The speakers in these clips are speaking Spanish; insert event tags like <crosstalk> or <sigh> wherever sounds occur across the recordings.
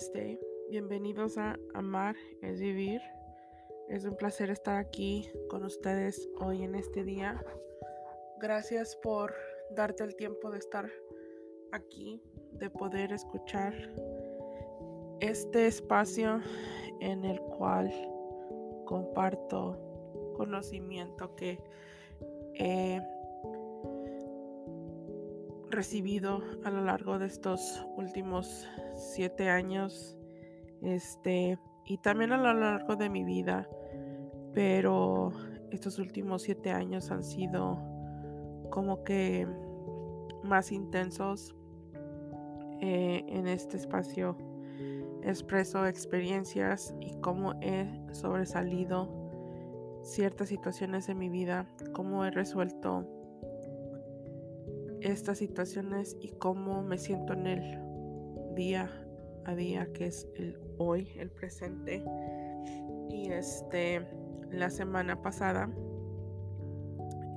Namaste. Bienvenidos a Amar es Vivir. Es un placer estar aquí con ustedes hoy en este día. Gracias por darte el tiempo de estar aquí, de poder escuchar este espacio en el cual comparto conocimiento que he recibido a lo largo de estos últimos siete años, este, y también a lo largo de mi vida, pero estos últimos siete años han sido como que más intensos eh, en este espacio. Expreso experiencias y cómo he sobresalido ciertas situaciones en mi vida, cómo he resuelto estas situaciones y cómo me siento en el día a día, que es el hoy, el presente. Y este, la semana pasada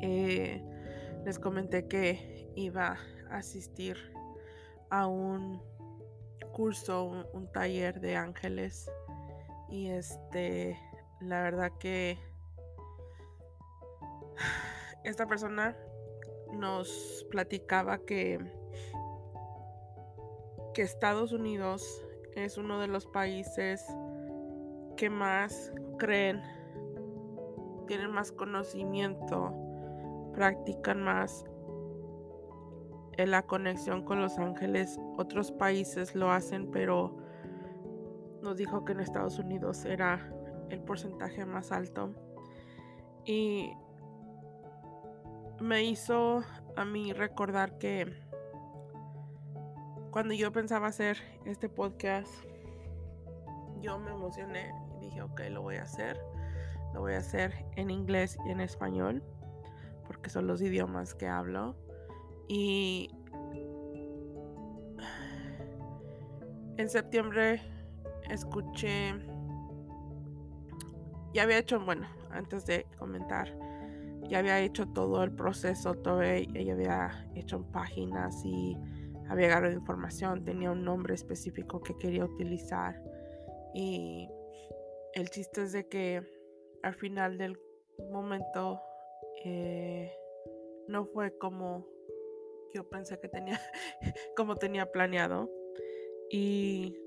eh, les comenté que iba a asistir a un curso, un, un taller de ángeles. Y este, la verdad que <sighs> esta persona nos platicaba que, que Estados Unidos es uno de los países que más creen, tienen más conocimiento, practican más en la conexión con los ángeles. Otros países lo hacen, pero nos dijo que en Estados Unidos era el porcentaje más alto. Y me hizo a mí recordar que cuando yo pensaba hacer este podcast, yo me emocioné y dije, ok, lo voy a hacer. Lo voy a hacer en inglés y en español, porque son los idiomas que hablo. Y en septiembre escuché, ya había hecho, bueno, antes de comentar, ya había hecho todo el proceso, todo, ella había hecho páginas y había agarrado información, tenía un nombre específico que quería utilizar. Y el chiste es de que al final del momento eh, no fue como yo pensé que tenía, <laughs> como tenía planeado. Y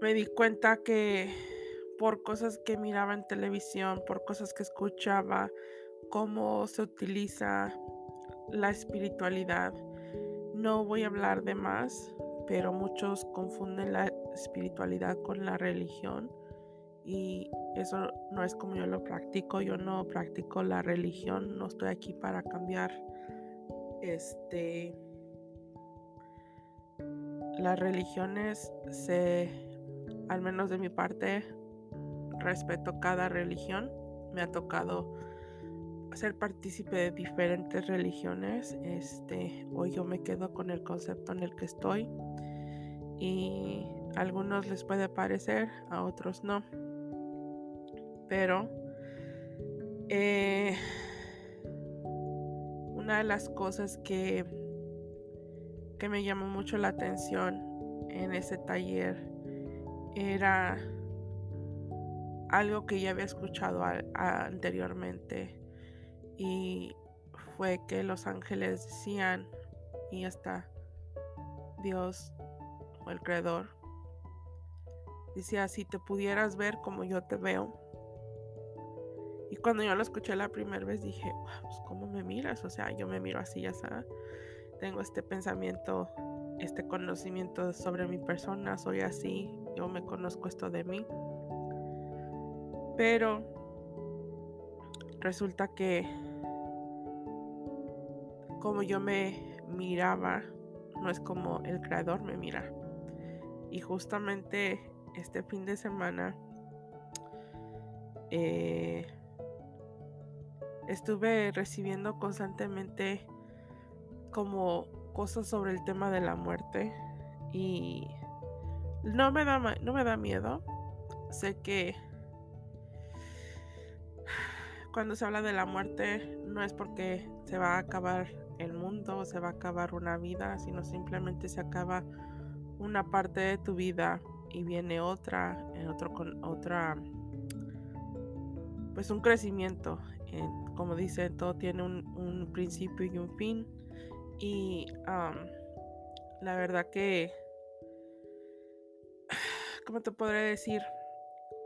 me di cuenta que por cosas que miraba en televisión, por cosas que escuchaba, cómo se utiliza la espiritualidad. No voy a hablar de más, pero muchos confunden la espiritualidad con la religión y eso no es como yo lo practico. Yo no practico la religión, no estoy aquí para cambiar este las religiones se al menos de mi parte respeto cada religión. Me ha tocado ser partícipe de diferentes religiones. Este, hoy yo me quedo con el concepto en el que estoy. Y a algunos les puede parecer, a otros no. Pero eh, una de las cosas que, que me llamó mucho la atención en ese taller era algo que ya había escuchado anteriormente y fue que los ángeles decían y hasta Dios o el creador decía si te pudieras ver como yo te veo y cuando yo lo escuché la primera vez dije pues cómo me miras o sea yo me miro así ya sabes. Tengo este pensamiento este conocimiento sobre mi persona soy así yo me conozco esto de mí pero resulta que como yo me miraba, no es como el creador me mira. Y justamente este fin de semana eh, estuve recibiendo constantemente como cosas sobre el tema de la muerte y no me da no me da miedo sé que cuando se habla de la muerte no es porque se va a acabar el mundo, se va a acabar una vida, sino simplemente se acaba una parte de tu vida y viene otra, en otro con otra, pues un crecimiento. como dicen, todo tiene un, principio y un fin. Y la verdad que, <sighs> ¿cómo te podré decir?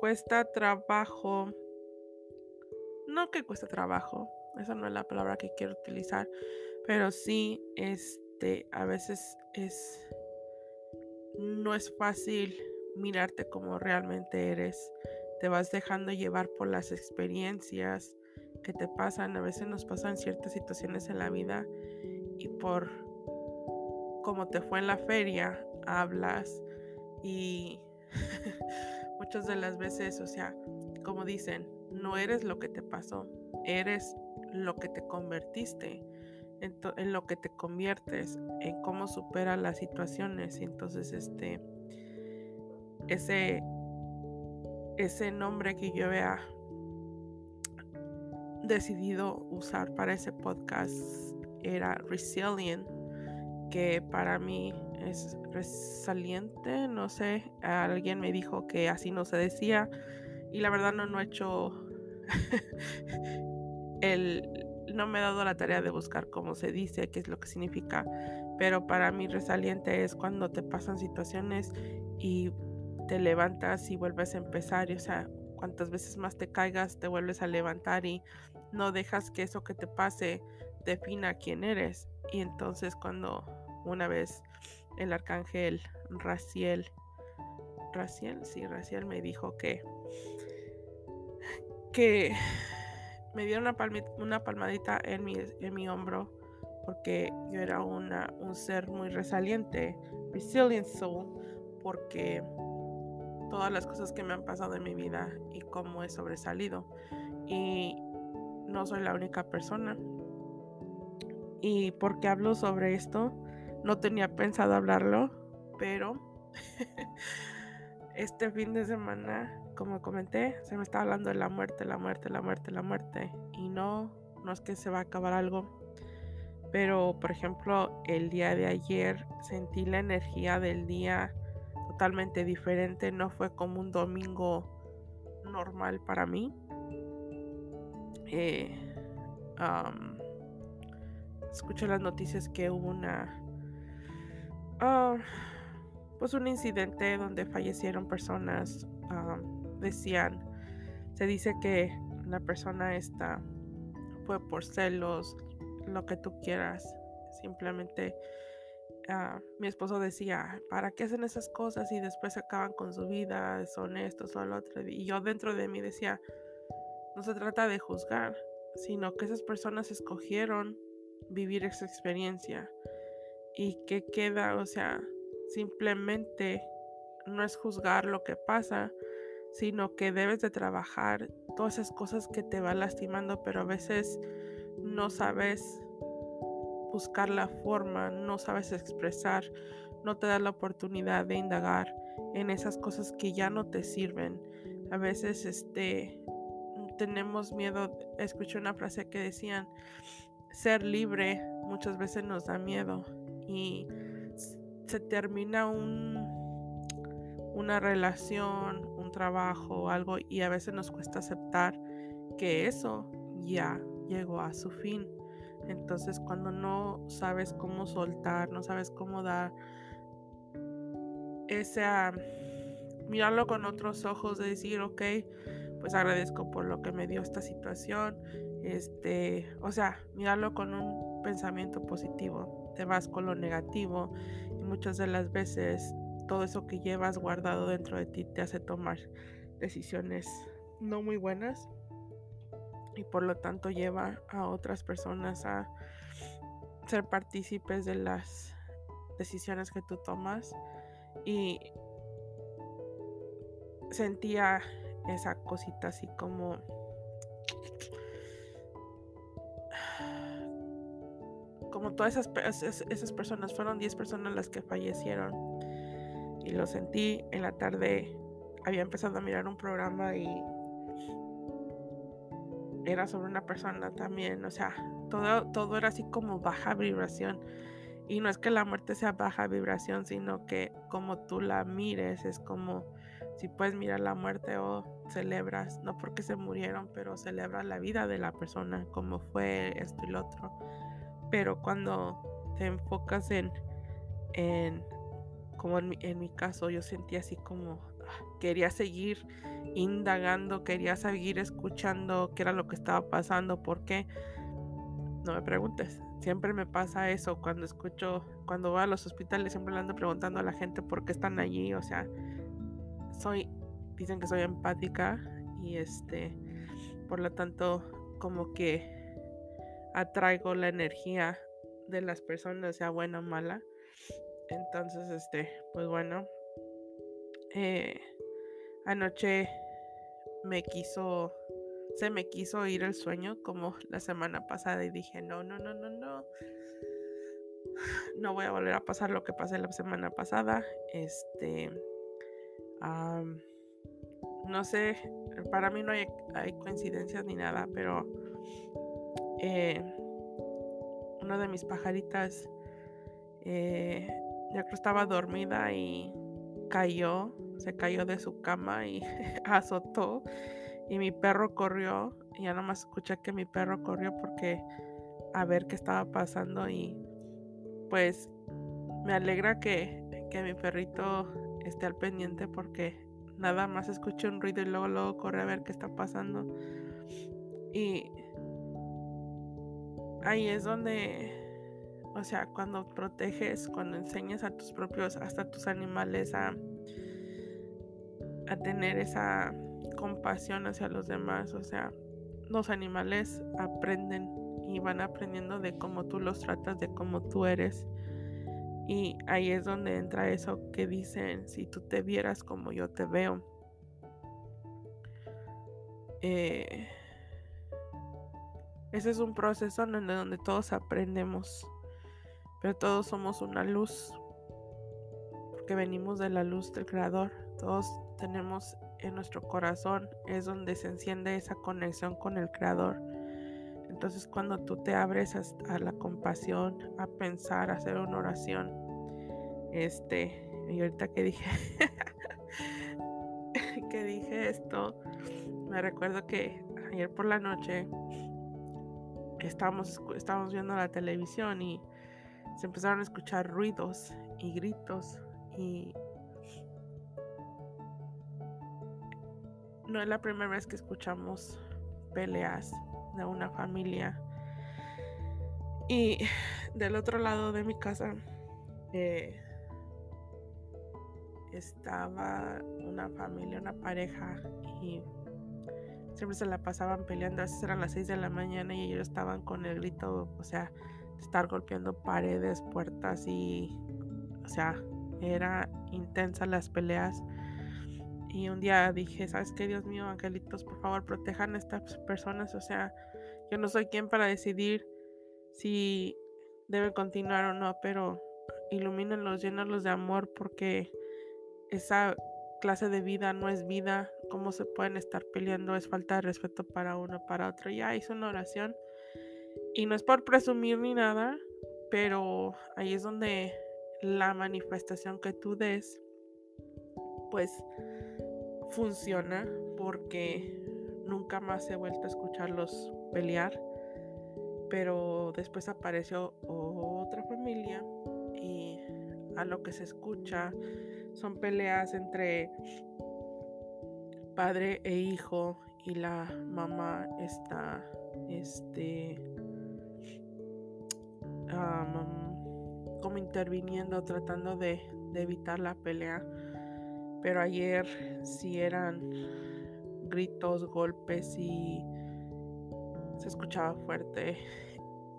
Cuesta trabajo. No que cuesta trabajo, esa no es la palabra que quiero utilizar, pero sí, este, a veces es no es fácil mirarte como realmente eres. Te vas dejando llevar por las experiencias que te pasan. A veces nos pasan ciertas situaciones en la vida y por como te fue en la feria, hablas y <laughs> muchas de las veces, o sea, como dicen, no eres lo que te pasó, eres lo que te convertiste en, lo que te conviertes, en cómo superas las situaciones. Entonces, este, ese, ese nombre que yo había decidido usar para ese podcast era Resilient, que para mí es resaliente, no sé, alguien me dijo que así no se decía y la verdad no, no he hecho <laughs> el, no me he dado la tarea de buscar cómo se dice, qué es lo que significa, pero para mí resaliente es cuando te pasan situaciones y te levantas y vuelves a empezar, y, o sea, cuantas veces más te caigas, te vuelves a levantar y no dejas que eso que te pase defina quién eres. Y entonces cuando una vez el arcángel Raciel, Raciel, sí, Raciel me dijo que que me dieron una, palmadita en mi, en mi hombro porque yo era una, un ser muy resiliente, resilient soul, porque todas las cosas que me han pasado en mi vida y cómo he sobresalido. Y no soy la única persona. Y porque hablo sobre esto, no tenía pensado hablarlo, pero <laughs> este fin de semana como comenté, se me está hablando de la muerte, la muerte, la muerte, la muerte. Y no, no es que se va a acabar algo. Pero, por ejemplo, el día de ayer sentí la energía del día totalmente diferente. No fue como un domingo normal para mí. Eh, escuché las noticias que hubo una... Ah, pues un incidente donde fallecieron personas decían, se dice que la persona esta fue por celos, lo que tú quieras. Simplemente ah, mi esposo decía, ¿para qué hacen esas cosas y después acaban con su vida? Son esto, son lo otro. Y yo dentro de mí decía, no se trata de juzgar, sino que esas personas escogieron vivir esa experiencia. Y que queda, o sea, simplemente no es juzgar lo que pasa, sino que debes de trabajar todas esas cosas que te van lastimando, pero a veces no sabes buscar la forma, no sabes expresar, no te das la oportunidad de indagar en esas cosas que ya no te sirven. A veces este tenemos miedo, escuché una frase que decían ser libre muchas veces nos da miedo y se termina un una relación, trabajo o algo y a veces nos cuesta aceptar que eso ya llegó a su fin. Entonces cuando no sabes cómo soltar, no sabes cómo dar ese mirarlo con otros ojos de decir, ok, pues agradezco por lo que me dio esta situación. Este, o sea, mirarlo con un pensamiento positivo. Te vas con lo negativo muchas de las veces todo eso que llevas guardado dentro de ti te hace tomar decisiones no muy buenas y por lo tanto lleva a otras personas a ser partícipes de las decisiones que tú tomas y sentía esa cosita así como como todas esas, esas personas fueron 10 personas las que fallecieron y lo sentí. En la tarde había empezado a mirar un programa y era sobre una persona también, o sea, todo, todo era así como baja vibración. Y no es que la muerte sea baja vibración, sino que como tú la mires, es como si puedes mirar la muerte o celebras, no porque se murieron, pero celebras la vida de la persona, como fue esto y lo otro. Pero cuando te enfocas en, en como en mi, en mi caso, yo sentía así como ah, quería seguir indagando, quería seguir escuchando qué era lo que estaba pasando, por qué. No me preguntes, siempre me pasa eso cuando escucho, cuando voy a los hospitales, siempre le ando preguntando a la gente por qué están allí, o sea, soy, dicen que soy empática y este, por lo tanto, como que atraigo la energía de las personas, sea buena o mala. Entonces, este, pues bueno, eh, anoche me quiso, se me quiso ir el sueño como la semana pasada y dije, no, no, no, no, no. <sighs> No voy a volver a pasar lo que pasé la semana pasada. Este, no sé, para mí no hay, coincidencias ni nada, pero eh, una de mis pajaritas eh, ya que estaba dormida y cayó, se cayó de su cama y <laughs> azotó. Y mi perro corrió, y ya nomás escuché que mi perro corrió porque a ver qué estaba pasando y pues me alegra que, que mi perrito esté al pendiente porque nada más escuché un ruido y luego luego corre a ver qué está pasando. Y ahí es donde o sea, cuando proteges, cuando enseñas a tus propios, hasta tus animales a, a tener esa compasión hacia los demás. O sea, los animales aprenden y van aprendiendo de cómo tú los tratas, de cómo tú eres. Y ahí es donde entra eso que dicen, si tú te vieras como yo te veo. Eh, ese es un proceso en donde todos aprendemos pero todos somos una luz, porque venimos de la luz del Creador. Todos tenemos en nuestro corazón, es donde se enciende esa conexión con el Creador. Entonces cuando tú te abres a, la compasión, a pensar, a hacer una oración, este, y ahorita que dije, <laughs> que dije esto, me recuerdo que ayer por la noche estábamos, viendo la televisión y se empezaron a escuchar ruidos y gritos y no es la primera vez que escuchamos peleas de una familia. Y del otro lado de mi casa eh, estaba una familia, una pareja y siempre se la pasaban peleando, a veces eran las 6 de la mañana y ellos estaban con el grito, o sea, estar golpeando paredes, puertas y, o sea, era intensa las peleas. Y un día dije, ¿sabes qué, Dios mío, angelitos, por favor, protejan a estas personas? O sea, yo no soy quien para decidir si debe continuar o no, pero ilumínenlos, llénalos de amor, porque esa clase de vida no es vida. ¿Cómo se pueden estar peleando? Es falta de respeto para uno, para otro. Ya hice una oración y no es por presumir ni nada, pero ahí es donde la manifestación que tú des, pues funciona porque nunca más he vuelto a escucharlos pelear. Pero después apareció otra familia y a lo que se escucha son peleas entre padre e hijo y la mamá está este como interviniendo, tratando de, evitar la pelea. Pero ayer sí eran gritos, golpes y se escuchaba fuerte.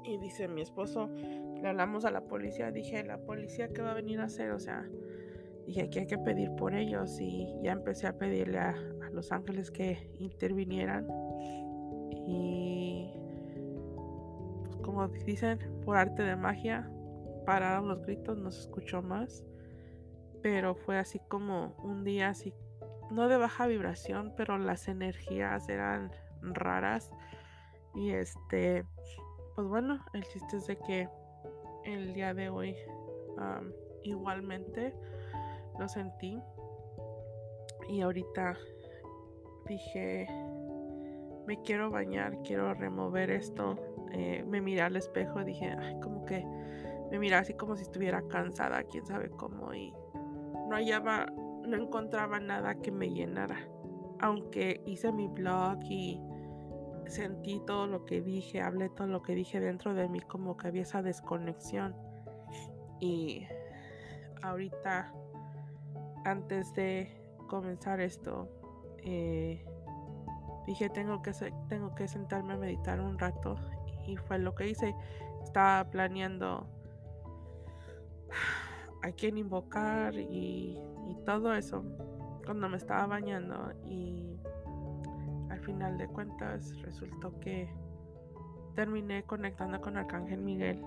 Y dice mi esposo, le hablamos a la policía, dije, ¿la policía qué va a venir a hacer? O sea, dije que hay que pedir por ellos y ya empecé a pedirle a, a los ángeles que intervinieran. Y como dicen, por arte de magia, pararon los gritos, no se escuchó más. Pero fue así como un día así, no de baja vibración, pero las energías eran raras. Y este, pues bueno, el chiste es de que el día de hoy igualmente lo sentí. Y ahorita dije, me quiero bañar, quiero remover esto. Eh, me miré al espejo, dije, ay, como que me miraba así como si estuviera cansada, quién sabe cómo. Y no hallaba, no encontraba nada que me llenara. Aunque hice mi blog y sentí todo lo que dije, hablé todo lo que dije dentro de mí, como que había esa desconexión. Y ahorita, antes de comenzar esto, eh, dije tengo que, tengo que sentarme a meditar un rato y fue lo que hice. Estaba planeando a quién invocar y, y todo eso cuando me estaba bañando y al final de cuentas resultó que terminé conectando con Arcángel Miguel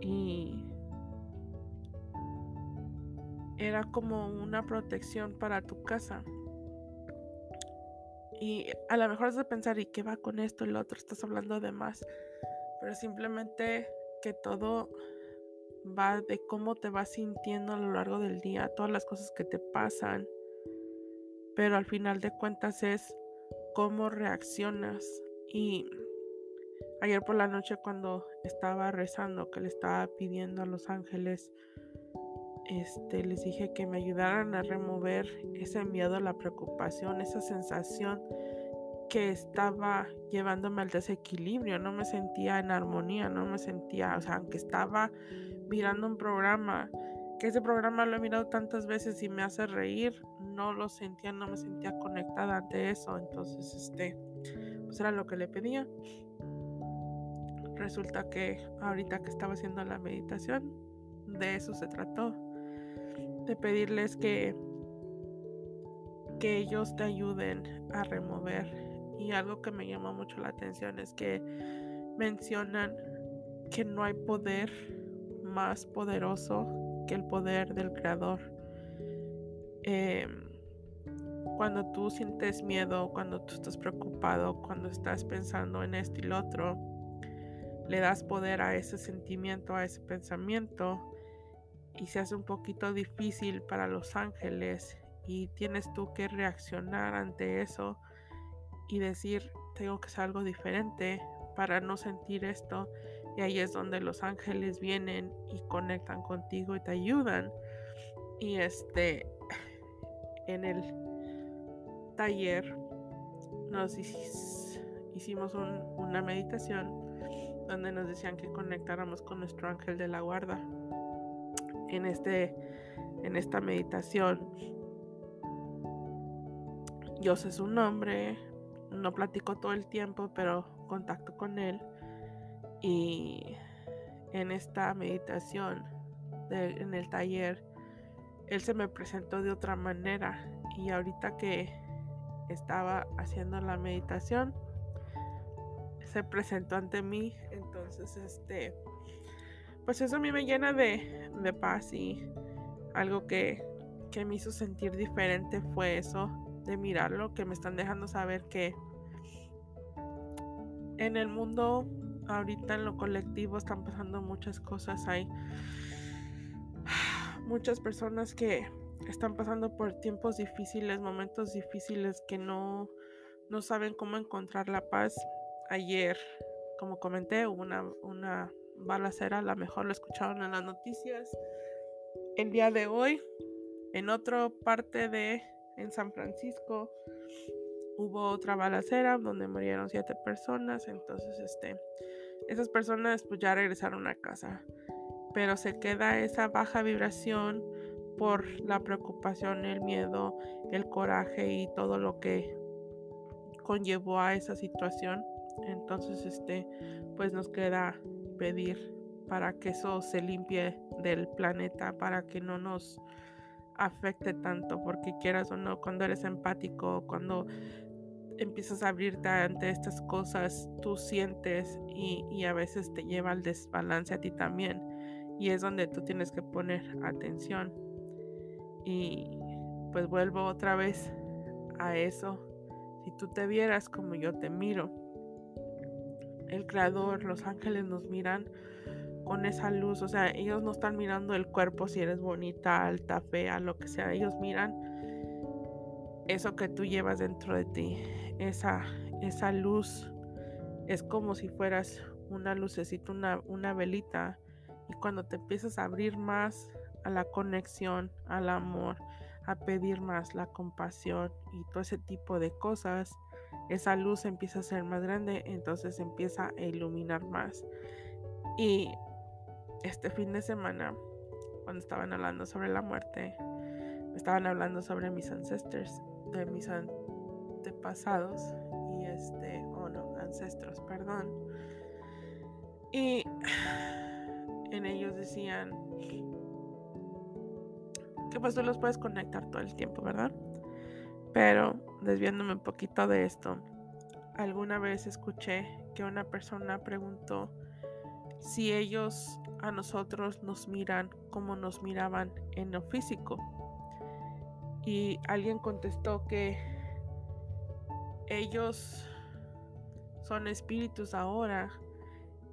y era como una protección para tu casa. Y a lo mejor es de pensar, ¿y qué va con esto y lo otro? Estás hablando de más. Pero simplemente que todo va de cómo te vas sintiendo a lo largo del día, todas las cosas que te pasan. Pero al final de cuentas es cómo reaccionas. Y ayer por la noche cuando estaba rezando, que le estaba pidiendo a los ángeles este, les dije que me ayudaran a remover ese miedo, la preocupación, esa sensación que estaba llevándome al desequilibrio, no me sentía en armonía, no me sentía, o sea, aunque estaba mirando un programa, que ese programa lo he mirado tantas veces y me hace reír, no lo sentía, no me sentía conectada ante eso, entonces, este, pues era lo que le pedía. Resulta que ahorita que estaba haciendo la meditación, de eso se trató de pedirles que, que ellos te ayuden a remover. Y algo que me llamó mucho la atención es que mencionan que no hay poder más poderoso que el poder del creador. Em, cuando tú sientes miedo, cuando tú estás preocupado, cuando estás pensando en esto y lo otro, le das poder a ese sentimiento, a ese pensamiento y se hace un poquito difícil para los ángeles y tienes tú que reaccionar ante eso y decir tengo que hacer algo diferente para no sentir esto y ahí es donde los ángeles vienen y conectan contigo y te ayudan. Y este <sighs> en el taller nos hicimos una meditación donde nos decían que conectáramos con nuestro ángel de la guarda en, este, en esta meditación. Yo sé su nombre, no platico todo el tiempo, pero contacto con él. Y en esta meditación, en el taller, él se me presentó de otra manera. Y ahorita que estaba haciendo la meditación, se presentó ante mí. Entonces, este, pues eso a mí me llena de, paz y algo que, que me hizo sentir diferente fue eso, de mirarlo, que me están dejando saber que en el mundo, ahorita en lo colectivo, están pasando muchas cosas. Hay muchas personas que están pasando por tiempos difíciles, momentos difíciles que no, no saben cómo encontrar la paz. Ayer, como comenté, hubo una, una balacera, a lo mejor lo escucharon en las noticias. El día de hoy, en otra parte de en San Francisco, hubo otra balacera donde murieron siete personas. Entonces, este, esas personas pues ya regresaron a casa. Pero se queda esa baja vibración por la preocupación, el miedo, el coraje y todo lo que conllevó a esa situación. Entonces, este, pues nos queda pedir para que eso se limpie del planeta, para que no nos afecte tanto, porque quieras o no, cuando eres empático, cuando empiezas a abrirte ante estas cosas, tú sientes y, y, a veces te lleva al desbalance a ti también. Y es donde tú tienes que poner atención. Y pues vuelvo otra vez a eso. Si tú te vieras como yo te miro, el creador, los ángeles nos miran con esa luz, o sea, ellos no están mirando el cuerpo si eres bonita, alta, fea, lo que sea, ellos miran eso que tú llevas dentro de ti, esa, esa luz. Es como si fueras una lucecita, una, una velita, y cuando te empiezas a abrir más a la conexión, al amor, a pedir más la compasión y todo ese tipo de cosas, esa luz empieza a ser más grande, entonces empieza a iluminar más. Y este fin de semana, cuando estaban hablando sobre la muerte, estaban hablando sobre mis ancestors, de mis antepasados y este, o no, ancestros, perdón. Y <sighs> en ellos decían que pues tú los puedes conectar todo el tiempo, ¿verdad? Pero desviándome un poquito de esto, alguna vez escuché que una persona preguntó si ellos a nosotros nos miran como nos miraban en lo físico. Y alguien contestó que ellos son espíritus ahora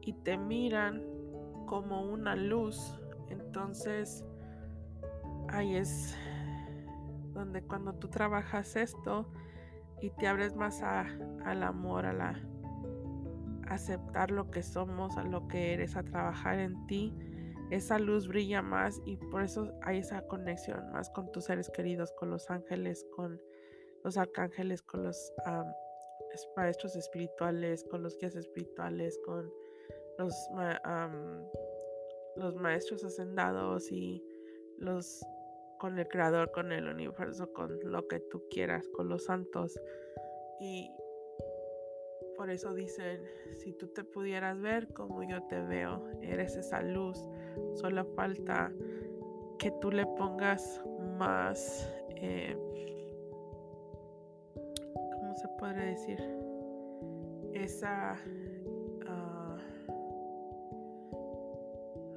y te miran como una luz. Entonces, ahí es donde cuando tú trabajas esto y te abres más al amor, a la aceptar lo que somos, a lo que eres, a trabajar en ti, esa luz brilla más y por eso hay esa conexión más con tus seres queridos, con los ángeles, con los arcángeles, con los maestros espirituales, con los guías espirituales, con los, los maestros hacendados y los con el creador, con el universo, con lo que tú quieras, con los santos. Y por eso dicen, si tú te pudieras ver como yo te veo, eres esa luz, solo falta que tú le pongas más, eh, ¿cómo se puede decir? Esa... Ah,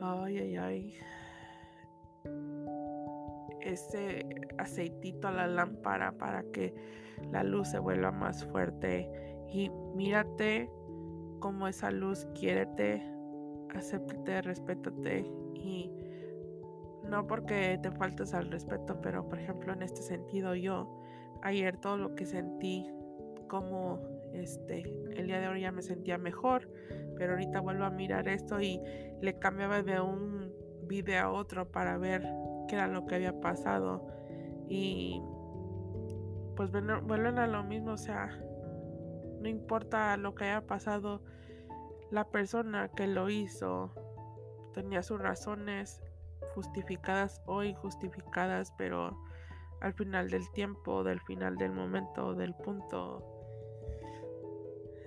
ay, ay, ay ese aceitito a la lámpara para que la luz se vuelva más fuerte y mírate como esa luz, quiérete, acéptate, respétate y no porque te faltes al respeto, pero por ejemplo en este sentido yo ayer todo lo que sentí como este el día de hoy ya me sentía mejor, pero ahorita vuelvo a mirar esto y le cambiaba de un video a otro para ver qué era lo que había pasado. Y pues vuelven a lo mismo, o sea, no importa lo que haya pasado, la persona que lo hizo tenía sus razones justificadas o injustificadas, pero al final del tiempo, del final del momento, del punto,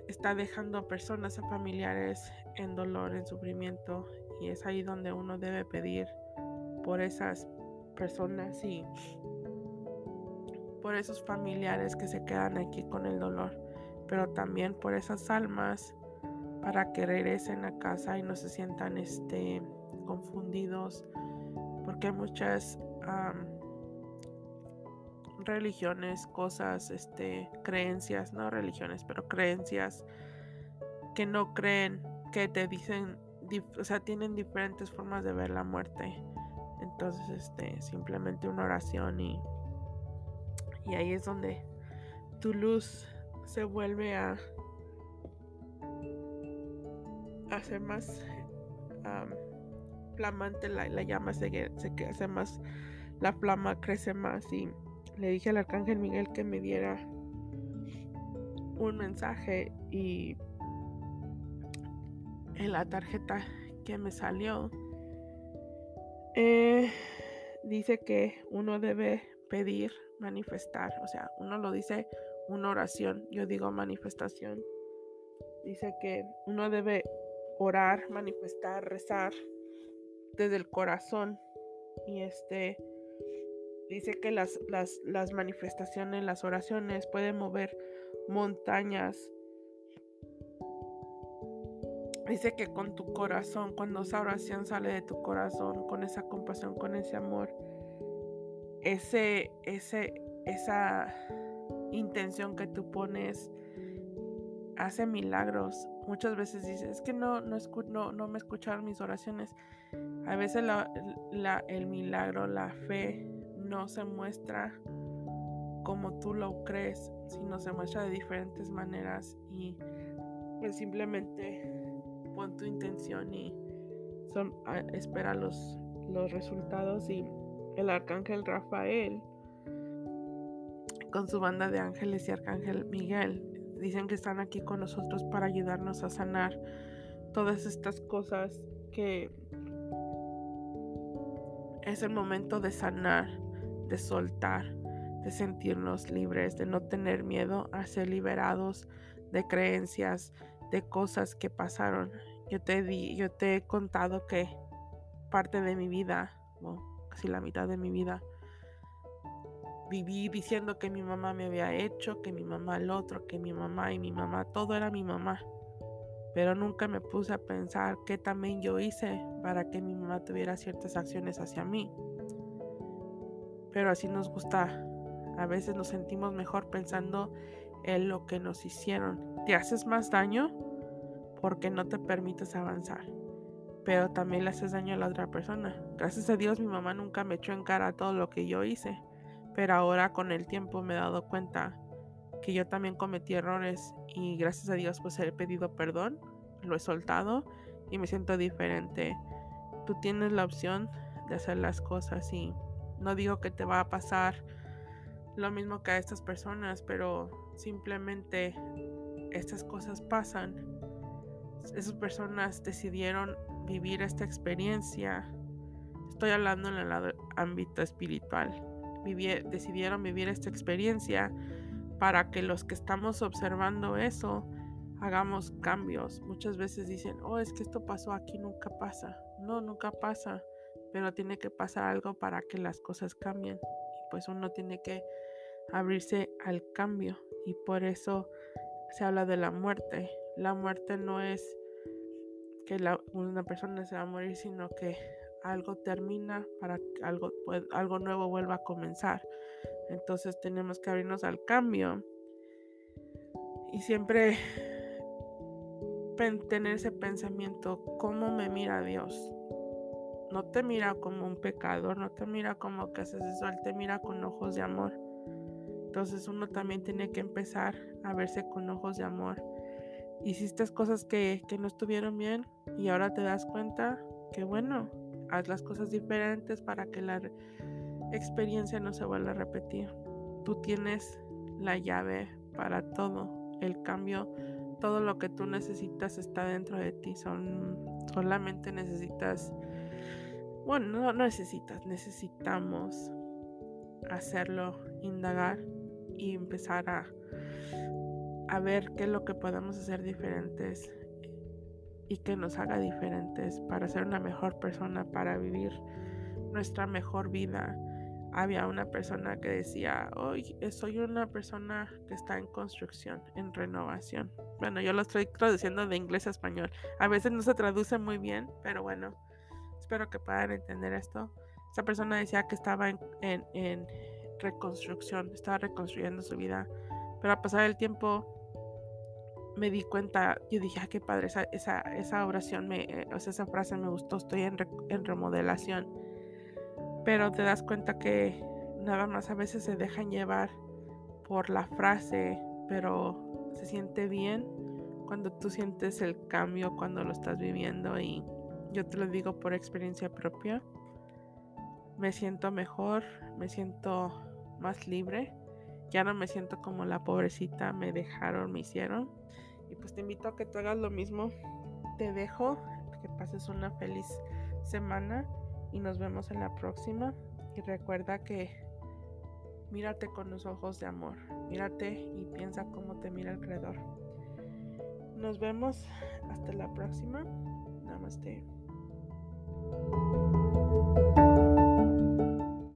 está dejando a personas, a familiares en dolor, en sufrimiento, y es ahí donde uno debe pedir por esas personas y por esos familiares que se quedan aquí con el dolor, pero también por esas almas para que regresen a casa y no se sientan este, confundidos, porque hay muchas religiones, cosas, este, creencias, no religiones, pero creencias que no creen, que te dicen, o sea, tienen diferentes formas de ver la muerte. Entonces, este, simplemente una oración y, y ahí es donde tu luz se vuelve a hacer más flamante, la, la llama se, se hace más, la flama crece más. Y le dije al arcángel Miguel que me diera un mensaje y en la tarjeta que me salió eh, dice que uno debe pedir, manifestar, o sea, uno lo dice una oración, yo digo manifestación. Dice que uno debe orar, manifestar, rezar desde el corazón. Y este dice que las, las, las manifestaciones, las oraciones pueden mover montañas Dice que con tu corazón, cuando esa oración sale de tu corazón, con esa compasión, con ese amor, ese, ese, esa intención que tú pones hace milagros. Muchas veces dice, es que no, no, no, no me escucharon mis oraciones. A veces el milagro, la fe, no se muestra como tú lo crees, sino se muestra de diferentes maneras y pues simplemente pon tu intención y son, ah, espera los, los resultados y el arcángel Rafael con su banda de ángeles y arcángel Miguel dicen que están aquí con nosotros para ayudarnos a sanar todas estas cosas que es el momento de sanar, de soltar, de sentirnos libres, de no tener miedo a ser liberados de creencias, de cosas que pasaron. Yo te di, yo te he contado que parte de mi vida, casi la mitad de mi vida, viví diciendo que mi mamá me había hecho, que mi mamá el otro, que mi mamá y mi mamá, todo era mi mamá. Pero nunca me puse a pensar qué también yo hice para que mi mamá tuviera ciertas acciones hacia mí. Pero así nos gusta. A veces nos sentimos mejor pensando en lo que nos hicieron. Te haces más daño porque no te permites avanzar. Pero también le haces daño a la otra persona. Gracias a Dios mi mamá nunca me echó en cara todo lo que yo hice pero ahora con el tiempo me he dado cuenta que yo también cometí errores y gracias a Dios pues he pedido perdón, lo he soltado y me siento diferente. Tú tienes la opción de hacer las cosas y no digo que te va a pasar lo mismo que a estas personas, pero simplemente estas cosas pasan. Esas personas decidieron vivir esta experiencia. Estoy hablando en el ámbito espiritual decidieron vivir esta experiencia para que los que estamos observando eso hagamos cambios. Muchas veces dicen, oh, es que esto pasó aquí, nunca pasa. No, nunca pasa, pero tiene que pasar algo para que las cosas cambien. Y pues uno tiene que abrirse al cambio y por eso se habla de la muerte. La muerte no es que una persona se va a morir, sino que algo termina para que algo, algo nuevo vuelva a comenzar. Entonces tenemos que abrirnos al cambio y siempre tener ese pensamiento, ¿cómo me mira Dios? No te mira como un pecador, no te mira como que haces eso, Él te mira con ojos de amor. Entonces uno también tiene que empezar a verse con ojos de amor. Hiciste cosas que, que no estuvieron bien y ahora te das cuenta que bueno, haz las cosas diferentes para que la experiencia no se vuelva a repetir. Tú tienes la llave para todo. El cambio, todo lo que tú necesitas está dentro de ti. Son, solamente necesitas, bueno, no necesitas, necesitamos hacerlo, indagar y empezar a, a ver qué es lo que podemos hacer diferentes y que nos haga diferentes para ser una mejor persona, para vivir nuestra mejor vida. Había una persona que decía, hoy soy una persona que está en construcción, en renovación. Bueno, yo lo estoy traduciendo de inglés a español. A veces no se traduce muy bien, pero bueno, espero que puedan entender esto. Esa persona decía que estaba en, reconstrucción, estaba reconstruyendo su vida, pero a pasar el tiempo me di cuenta, yo dije, ah, qué padre, esa, esa, esa oración, me, eh, o sea, esa frase me gustó, estoy en, en remodelación. Pero te das cuenta que nada más a veces se dejan llevar por la frase, pero se siente bien cuando tú sientes el cambio, cuando lo estás viviendo y yo te lo digo por experiencia propia. Me siento mejor, me siento más libre ya no me siento como la pobrecita, me dejaron, me hicieron. Y pues te invito a que tú hagas lo mismo. Te dejo, que pases una feliz semana y nos vemos en la próxima. Y recuerda que mírate con los ojos de amor. Mírate y piensa cómo te mira el creador. Nos vemos hasta la próxima. Namaste.